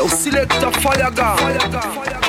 Yo, select a fire gun. Fire gun. Fire gun.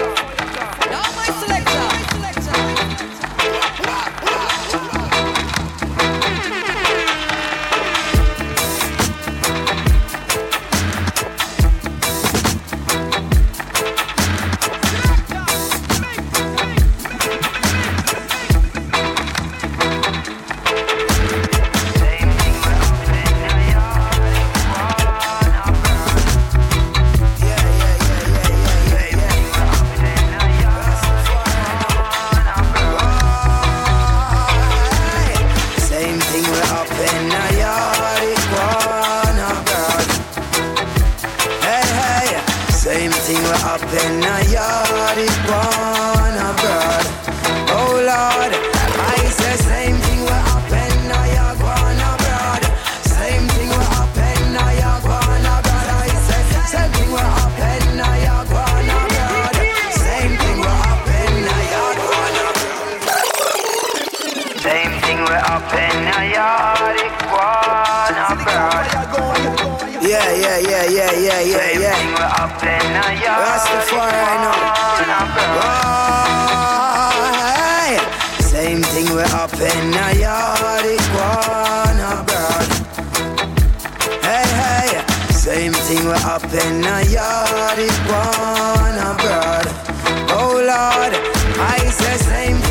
Yeah, yeah, yeah, yeah, yeah, yeah, yeah. Now. Boy, same thing we're up in a yard, iguana bird. Hey, hey, same thing we're up in a yard, iguana bird. Oh Lord, I say same.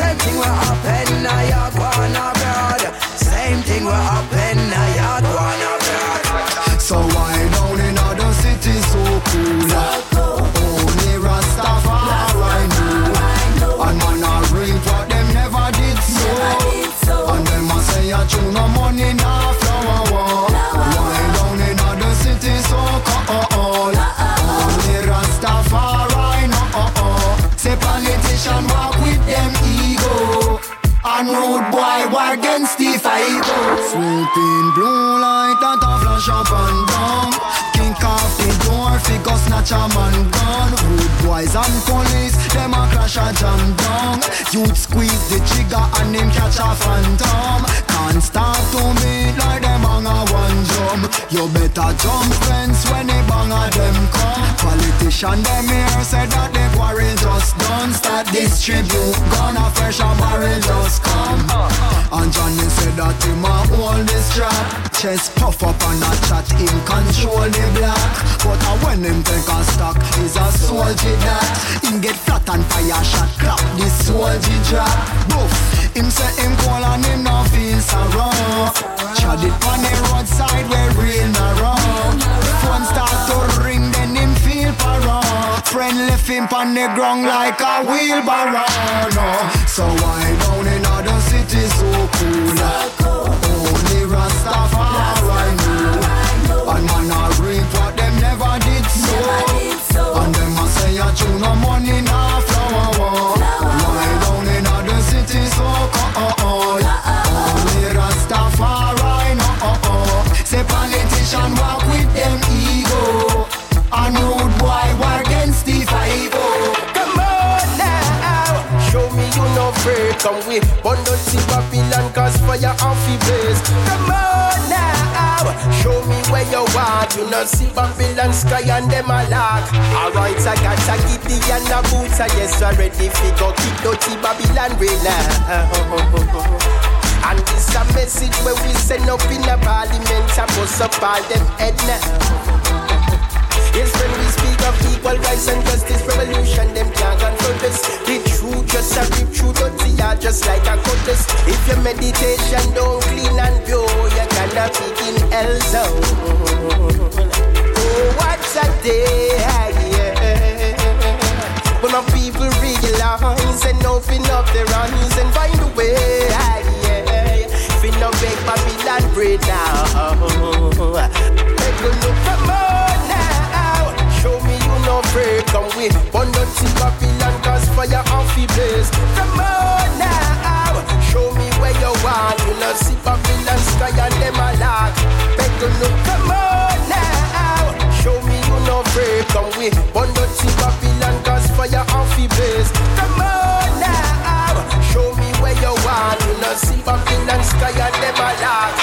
Same thing will happen now you're gone abroad. Same thing will happen catch a man gone. Rude boys and police, them a crash a jam down. Youth squeeze the trigger and him catch a phantom and start to me like them on a one drum. You better jump fence when they bang a them come. Politician them here said that they quarry just done. Start distribute gun a fresh a barrel just come. And Johnny said that him a hold this trap. Chest puff up and a chat him control the block. But a when him take a stock is a soldier that him get flat and fire shot clap. This soldier drop. Boof. Him say him call and him on the ground like a wheelbarrow. No. So I don't another? come we Burn down see Babylon cause fire off the blaze Come on now, show me where you are. You know see Babylon sky and them a lock. Alright I got a kitty and a boots I yes I ready fi go kick dirty Babylon right now. And this a message where we send up in the parliament and bust up all them head now. Yes, when we speak of equal rights and justice revolution, them can't confront us just like a cutlass. If your meditation don't clean and pure, you're gonna be in hell zone. Oh, what a day, yeah. When my people realize and open up their eyes and find a way, yeah no beg Babylon bread now. Make you look come on now. Show me you no afraid. Come with one dirty Babylon cause fire off the blaze. And them a lock. Make you look come on now. Show me you no afraid. Come with one dirty Babylon cause fire off the blaze. Come on now. Show me where you want. You know see Babylon sky and them a lock.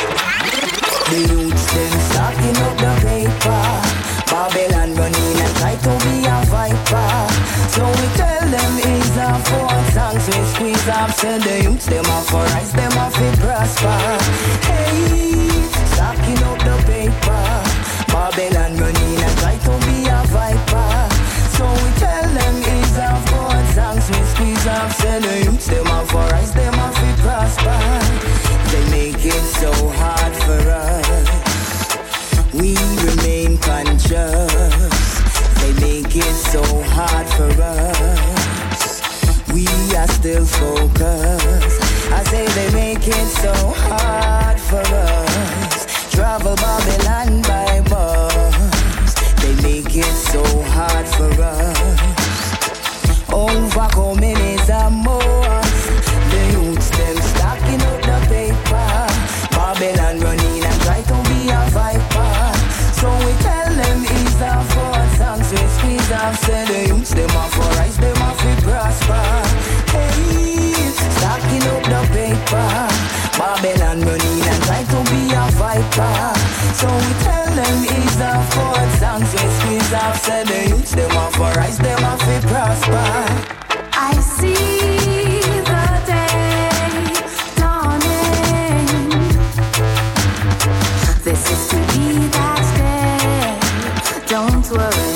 The youths them stocking up the paper. Babylon running and try to be a viper. So we tell them it's a four songs we squeeze up. Send the youths them off for rise, them off to prosper. Hey, Babylon running and try to be a viper. So we tell them it's a four songs we squeeze up. Send the youths them off for rise, them off to prosper. They make it so hard for us. We remain conscious. They make it so hard for us. We are still focused. I say they make it so hard Running and try to be a viper. So we tell them it's a four songs we squeeze off. Say the youths them off for rise, them off to prosper. I see the day dawning. This is to be that day. Don't worry.